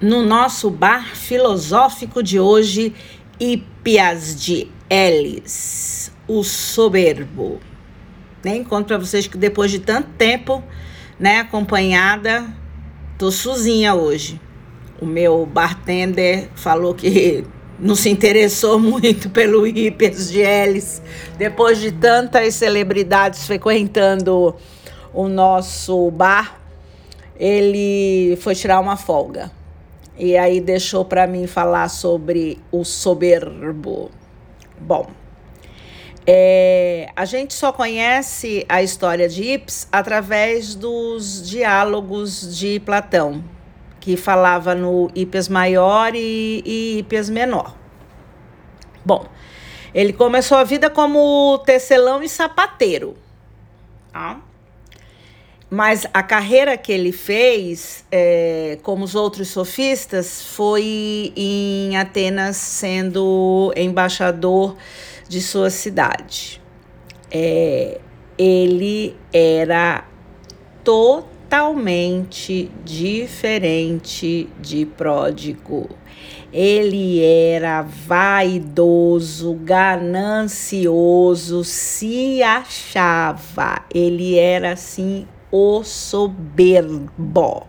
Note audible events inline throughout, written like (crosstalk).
no nosso bar filosófico de hoje, Ipias de Elis, o soberbo. Nem conto para vocês que depois de tanto tempo, né, acompanhada, tô sozinha hoje. O meu bartender falou que (laughs) não se interessou muito pelo Ipias de Elis, depois de tantas celebridades frequentando o nosso bar, ele foi tirar uma folga. E aí deixou para mim falar sobre o soberbo. Bom, é, a gente só conhece a história de Ips através dos diálogos de Platão, que falava no Ipias maior e, e menor. Bom, ele começou a vida como tecelão e sapateiro. Tá? Mas a carreira que ele fez, é, como os outros sofistas, foi em Atenas sendo embaixador de sua cidade. É, ele era totalmente diferente de Pródigo. Ele era vaidoso, ganancioso, se achava. Ele era assim o soberbo.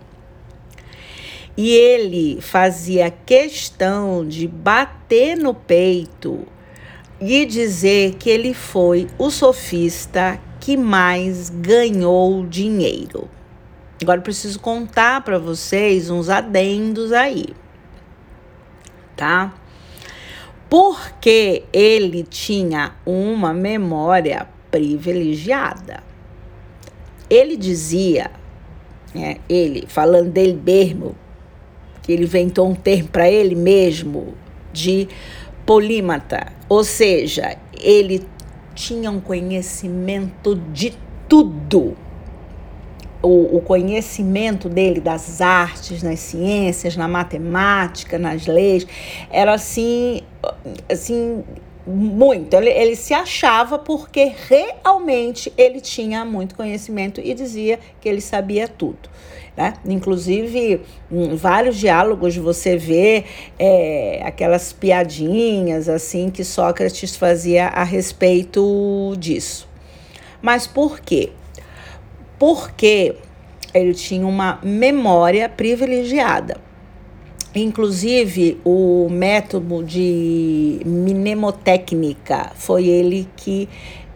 E ele fazia questão de bater no peito e dizer que ele foi o sofista que mais ganhou dinheiro. Agora eu preciso contar para vocês uns adendos aí, tá? Porque ele tinha uma memória privilegiada. Ele dizia, né, ele falando dele mesmo, que ele inventou um termo para ele mesmo de polímata, ou seja, ele tinha um conhecimento de tudo. O, o, conhecimento dele das artes, nas ciências, na matemática, nas leis, era assim, assim muito. Ele, ele se achava porque realmente ele tinha muito conhecimento e dizia que ele sabia tudo. Né? Inclusive, em vários diálogos você vê é, aquelas piadinhas assim que Sócrates fazia a respeito disso. Mas por quê? Porque ele tinha uma memória privilegiada. Inclusive, o método de mnemotécnica foi ele que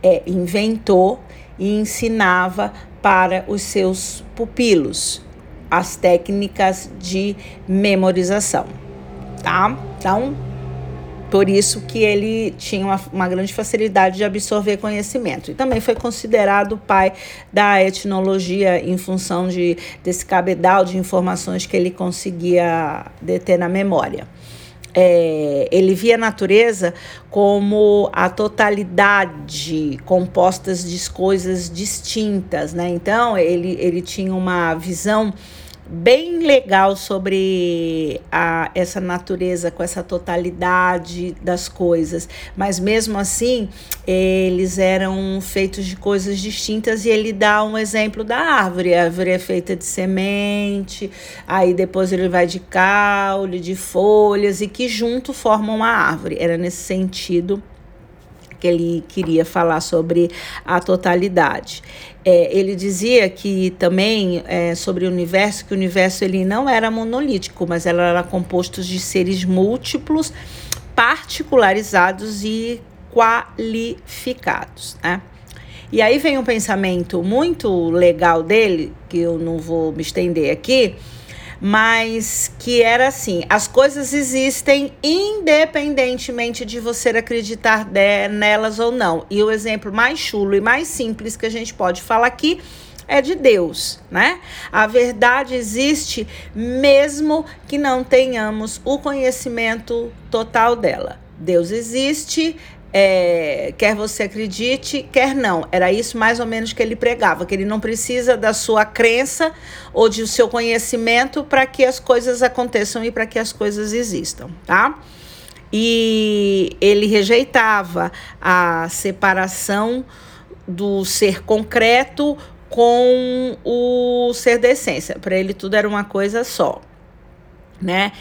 é, inventou e ensinava para os seus pupilos as técnicas de memorização, tá? Então, por isso que ele tinha uma, uma, grande facilidade de absorver conhecimento. E também foi considerado o pai da etnologia em função de, desse cabedal de informações que ele conseguia deter na memória. É, ele via a natureza como a totalidade compostas de coisas distintas, né? Então ele, ele tinha uma visão bem legal sobre a, essa natureza com essa totalidade das coisas, mas mesmo assim eles eram feitos de coisas distintas e ele dá um exemplo da árvore. A árvore é feita de semente, aí depois ele vai de caule, de folhas e que junto formam uma árvore. Era nesse sentido que ele queria falar sobre a totalidade. É, ele dizia que também é, sobre o universo, que o universo ele não era monolítico, mas ele era composto de seres múltiplos, particularizados e qualificados, né? E aí vem um pensamento muito legal dele, que eu não vou me estender aqui, mas que era assim: as coisas existem independentemente de você acreditar de, nelas ou não. E o exemplo mais chulo e mais simples que a gente pode falar aqui é de Deus, né? A verdade existe mesmo que não tenhamos o conhecimento total dela. Deus existe, é, quer você acredite, quer não. Era isso mais ou menos que ele pregava, que ele não precisa da sua crença ou do seu conhecimento para que as coisas aconteçam e para que as coisas existam, tá? E ele rejeitava a separação do ser concreto com o ser da essência. Para ele tudo era uma coisa só. né?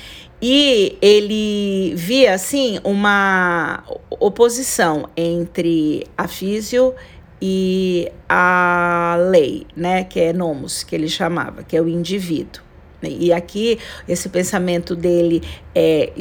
E ele via assim uma oposição entre a físio e a lei, né, que é nomos, que ele chamava, que é o indivíduo. E aqui esse pensamento dele é,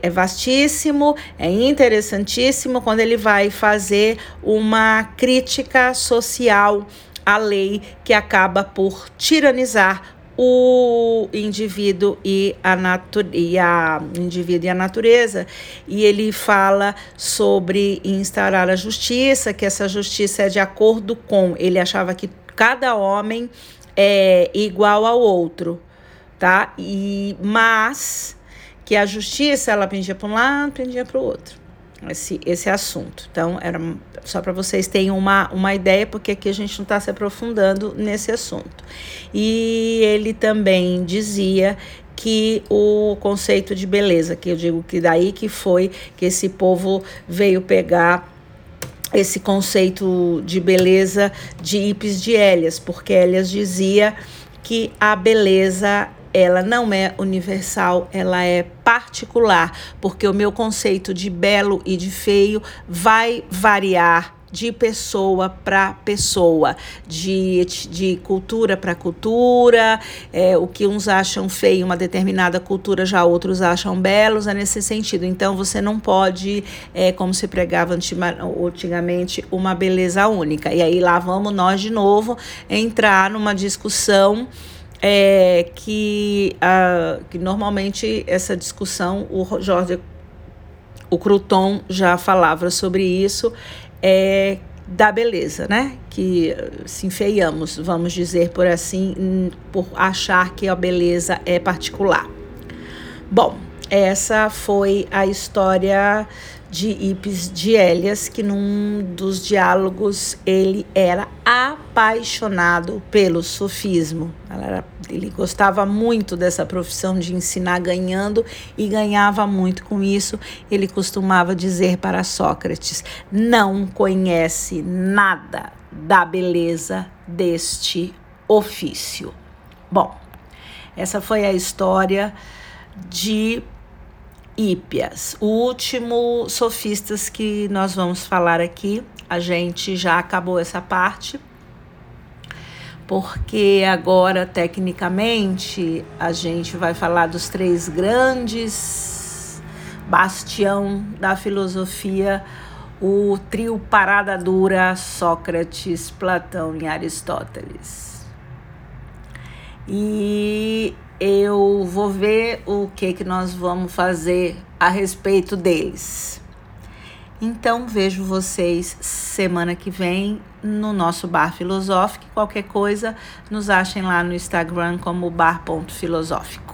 é vastíssimo, é interessantíssimo quando ele vai fazer uma crítica social à lei que acaba por tiranizar o indivíduo e a, natu e a indivíduo e a natureza e ele fala sobre instaurar a justiça que essa justiça é de acordo com ele achava que cada homem é igual ao outro tá? E mas que a justiça ela pendia para um lado pendia para o outro esse, esse assunto. Então, era só para vocês terem uma, uma ideia, porque aqui a gente não está se aprofundando nesse assunto. E ele também dizia que o conceito de beleza, que eu digo que daí que foi que esse povo veio pegar esse conceito de beleza de Ipes de Elias, porque Elias dizia que a beleza ela não é universal, ela é particular, porque o meu conceito de belo e de feio vai variar de pessoa para pessoa, de, de cultura para cultura, é, o que uns acham feio uma determinada cultura, já outros acham belos, é nesse sentido. Então você não pode, é, como se pregava antigamente, uma beleza única. E aí lá vamos nós de novo entrar numa discussão é que, a, que normalmente essa discussão, o Jorge, o Crouton já falava sobre isso, é da beleza, né? Que se enfeiamos, vamos dizer por assim, por achar que a beleza é particular. Bom, essa foi a história de Ipes de Elias, que num dos diálogos ele era apaixonado pelo sofismo. Ele gostava muito dessa profissão de ensinar ganhando e ganhava muito com isso. Ele costumava dizer para Sócrates: não conhece nada da beleza deste ofício. Bom, essa foi a história de Hípias, o último sofistas que nós vamos falar aqui. A gente já acabou essa parte, porque agora, tecnicamente, a gente vai falar dos três grandes bastião da filosofia, o trio parada dura, Sócrates, Platão e Aristóteles. E eu vou ver o que que nós vamos fazer a respeito deles. Então vejo vocês semana que vem no nosso bar filosófico. Qualquer coisa, nos achem lá no Instagram como bar.filosófico.